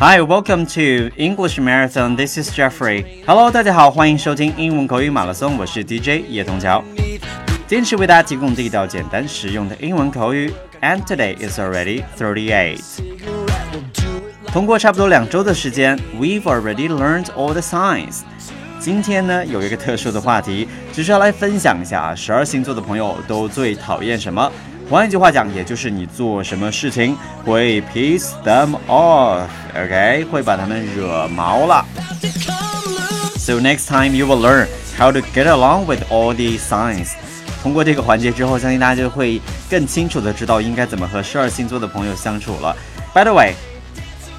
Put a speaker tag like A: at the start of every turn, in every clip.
A: Hi, welcome to English Marathon. This is Jeffrey. Hello，大家好，欢迎收听英文口语马拉松，我是 DJ 叶童桥，坚持为大家提供地道、简单、实用的英文口语。And today is already thirty-eight. 通过差不多两周的时间，We've already learned all the signs. 今天呢，有一个特殊的话题，只是要来分享一下啊，十二星座的朋友都最讨厌什么？换一句话讲，也就是你做什么事情会 piss them off，OK，、okay? 会把他们惹毛了。So next time you will learn how to get along with all these signs。通过这个环节之后，相信大家就会更清楚的知道应该怎么和十二星座的朋友相处了。By the way，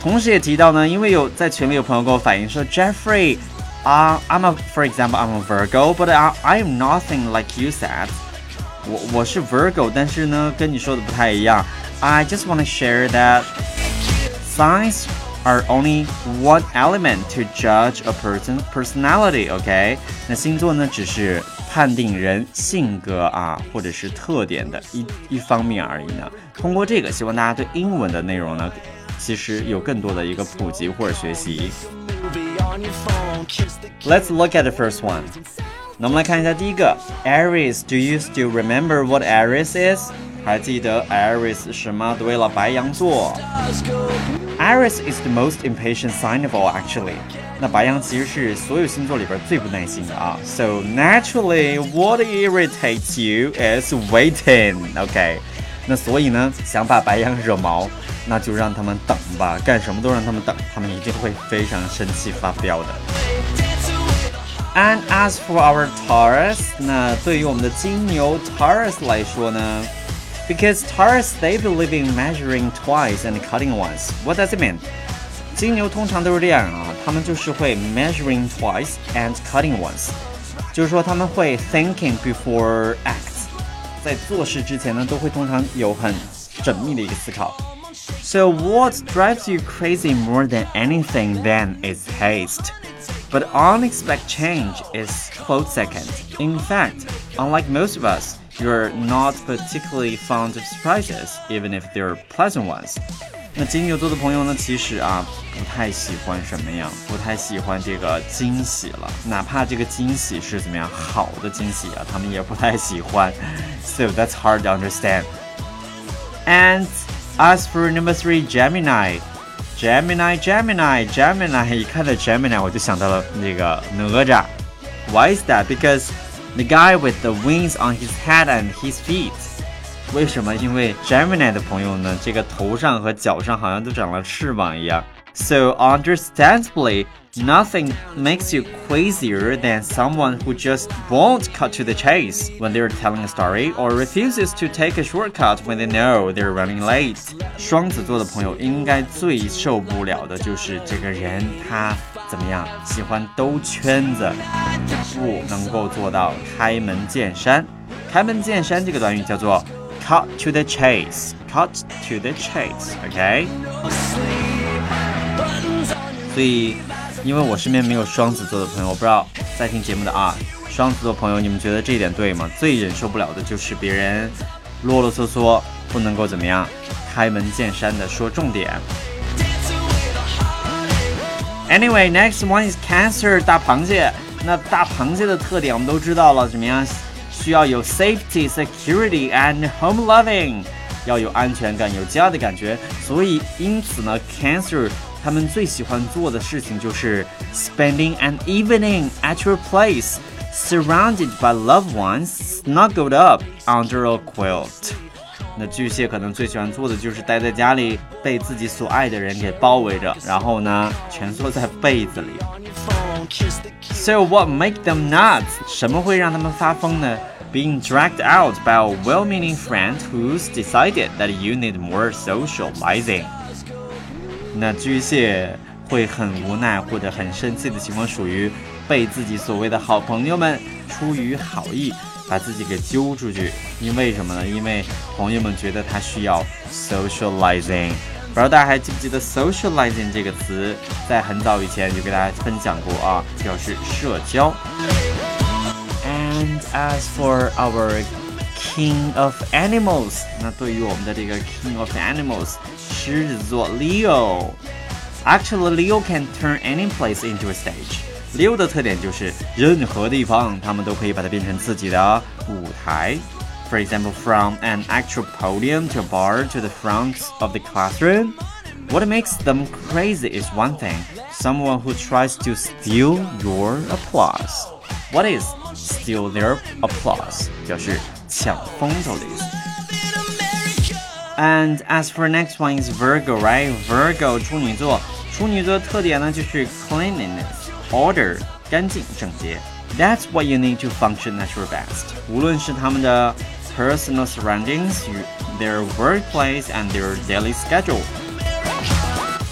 A: 同时也提到呢，因为有在群里有朋友跟我反映说，Jeffrey，啊、uh,，I'm a for example I'm a Virgo，but I I'm nothing like you said。 我我是 Virgo，但是呢，跟你说的不太一样。I just want to share that signs are only one element to judge a person's personality. OK，那星座呢，只是判定人性格啊，或者是特点的一一方面而已呢。通过这个，希望大家对英文的内容呢，其实有更多的一个普及或者学习。Let's look at the first one. 那我们来看一下第一个，Aries。Do you still remember what Aries is？还记得 Aries 什么？对了，白羊座。Aries is the most impatient sign of all, actually。那白羊其实是所有星座里边最不耐心的啊。So naturally, what irritates you is waiting. OK。那所以呢，想把白羊惹毛，那就让他们等吧，干什么都让他们等，他们一定会非常生气发飙的。And as for our Taurus，那对于我们的金牛 Taurus 来说呢，because Taurus they believe in measuring twice and cutting once. What does it mean? 金牛通常都是这样啊，他们就是会 measuring twice and cutting once，就是说他们会 thinking before acts，在做事之前呢，都会通常有很缜密的一个思考。So what drives you crazy more than anything then is haste. But unexpected change is close second. In fact, unlike most of us, you're not particularly fond of surprises, even if they're pleasant ones. 那金牛座的朋友呢，其实啊不太喜欢什么样，不太喜欢这个惊喜了，哪怕这个惊喜是怎么样好的惊喜啊，他们也不太喜欢。So that's hard to understand. And as for number three, Gemini. Gemini, Gemini, Gemini，一看到 Gemini 我就想到了那个哪吒。Why is that? Because the guy with the wings on his head and his feet. 为什么？因为 Gemini 的朋友呢，这个头上和脚上好像都长了翅膀一样。So understandably, nothing makes you crazier than someone who just won't cut to the chase when they're telling a story or refuses to take a shortcut when they know they're running late. 双子座的朋友应该最受不了的就是这个人，他怎么样？喜欢兜圈子，不能够做到开门见山。开门见山这个短语叫做 cut to the chase. Cut to the chase. OK。 所以，因为我身边没有双子座的朋友，我不知道在听节目的啊，双子座朋友，你们觉得这一点对吗？最忍受不了的就是别人啰啰嗦嗦，不能够怎么样，开门见山的说重点。Anyway, next one is Cancer 大螃蟹。那大螃蟹的特点我们都知道了，怎么样？需要有 safety, security and home loving，要有安全感、有家的感觉。所以，因此呢，Cancer。他们最喜欢做的事情就是 spending an evening at your place, surrounded by loved ones, snuggled up under a quilt。那巨蟹可能最喜欢做的就是待在家里，被自己所爱的人给包围着，然后呢，蜷缩在被子里。So what make them nuts？什么会让他们发疯呢？Being dragged out by a well-meaning friend who's decided that you need more socializing。 那巨蟹会很无奈或者很生气的情况，属于被自己所谓的好朋友们出于好意把自己给揪出去。因为什么呢？因为朋友们觉得他需要 socializing。不知道大家还记不记得 socializing 这个词，在很早以前就给大家分享过啊，表示社交。And as for our King of Animals，那对于我们的这个 King of Animals。狮子座 Leo， Actually, Leo can turn any place into a stage. Leo 的特点就是任何地方，他们都可以把它变成自己的舞台。For example, from an actual podium to a bar to the front of the classroom. What makes them crazy is one thing someone who tries to steal your applause. What is steal their applause? 表示抢风头的意思。 And as for next one is Virgo, right? Virgo 处女座，处女座特点呢就是 cleanliness, order，干净整洁。That's what you need to function at your best. 无论是他们的 personal surroundings, their workplace, and their daily schedule.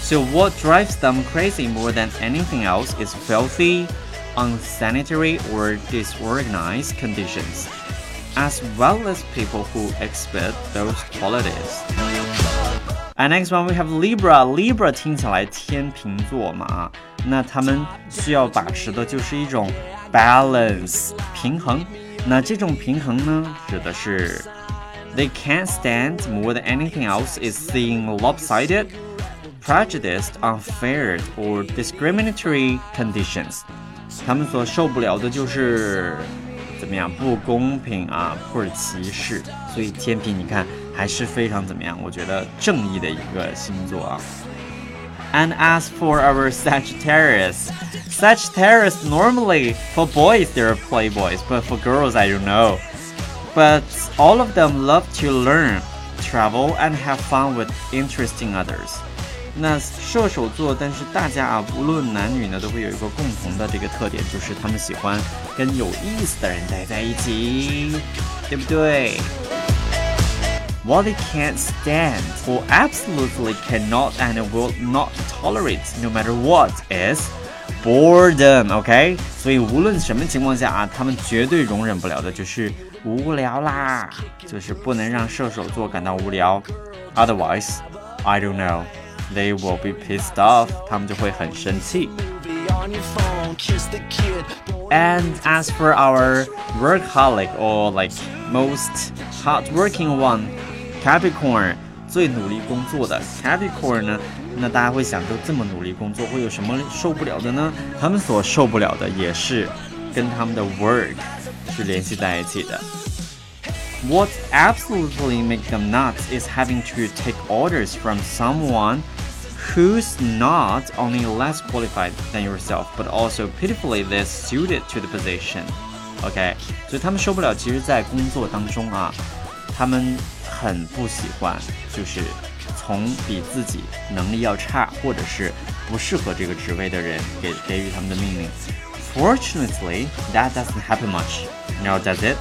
A: So what drives them crazy more than anything else is filthy, unsanitary, or disorganized conditions, as well as people who exhibit those qualities. And next one we have Libra. Libra 听起来天秤座嘛，那他们需要把持的就是一种 balance 平衡。那这种平衡呢，指的是 they can't stand more than anything else is seeing lopsided prejudiced, unfair, or discriminatory conditions。他们所受不了的就是 怎么样不公平啊，或者歧视。所以天平，你看还是非常怎么样？我觉得正义的一个星座啊。And as for our Sagittarius, Sagittarius normally for boys they're playboys, but for girls I don't know. But all of them love to learn, travel, and have fun with interesting others. 那射手座，但是大家啊，无论男女呢，都会有一个共同的这个特点，就是他们喜欢跟有意思的人待在一起，对不对？What they can't stand or absolutely cannot and will not tolerate, no matter what, is boredom. OK，所以无论什么情况下啊，他们绝对容忍不了的就是无聊啦，就是不能让射手座感到无聊。Otherwise, I don't know. they will be pissed off. 他们就会很生气。And as for our workaholic or like most hardworking one, Capricorn 最努力工作的 Capricorn 呢？那大家会想，都这么努力工作，会有什么受不了的呢？他们所受不了的也是跟他们的 work 是联系在一起的。What absolutely makes them nuts is having to take orders from someone who's not only less qualified than yourself, but also pitifully less suited to the position. OK，所以他们受不了。其实，在工作当中啊，他们很不喜欢，就是从比自己能力要差，或者是不适合这个职位的人给给予他们的命令。Fortunately, that doesn't happen much. Now does it?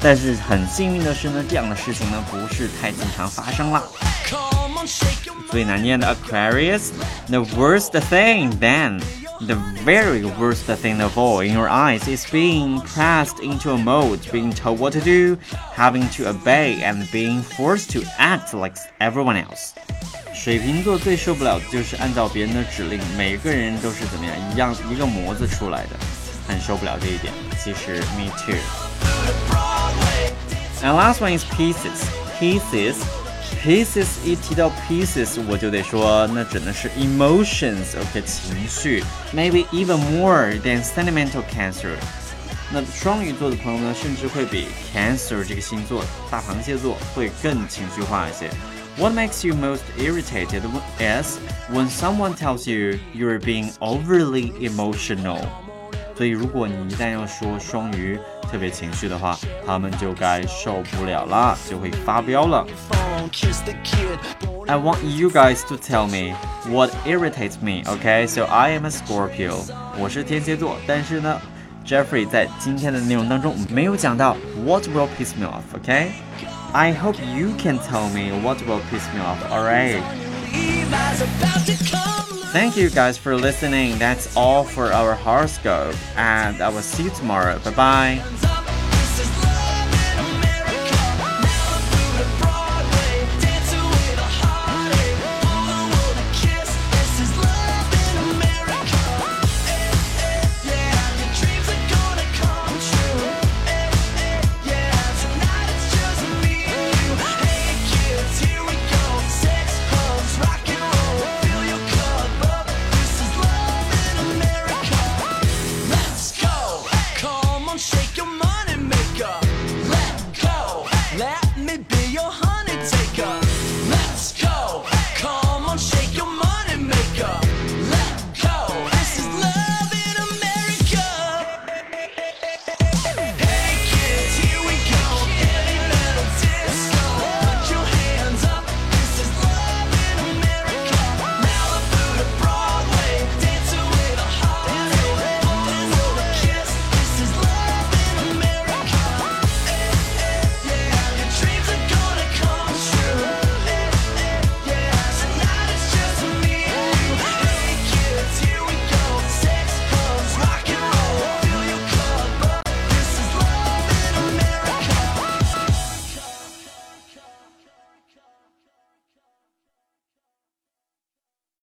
A: 但是很幸运的是呢，这样的事情呢不是太经常发生了。 最难念的 Aquarius, the worst thing then, the very worst thing of all in your eyes is being pressed into a mold, being told what to do, having to obey, and being forced to act like everyone else. 水瓶座最受不了的就是按照别人的指令，每个人都是怎么样一样一个模子出来的，很受不了这一点。其实 me too。And last one is pieces. Pieces Pisces 一提到 Pisces，我就得说那指的是 emotions，OK、okay, 情绪，maybe even more than sentimental cancer。那双鱼座的朋友呢，甚至会比 Cancer 这个星座大螃蟹座会更情绪化一些。What makes you most irritated is when someone tells you you're being overly emotional。所以，如果你一旦要说双鱼，特别情绪的话，他们就该受不了了，就会发飙了。I want you guys to tell me what irritates me, okay? So I am a Scorpio，我是天蝎座，但是呢，Jeffrey 在今天的内容当中没有讲到 what will piss me off, okay? I hope you can tell me what will piss me off, alright? Thank you guys for listening. That's all for our horoscope, and I will see you tomorrow. Bye bye.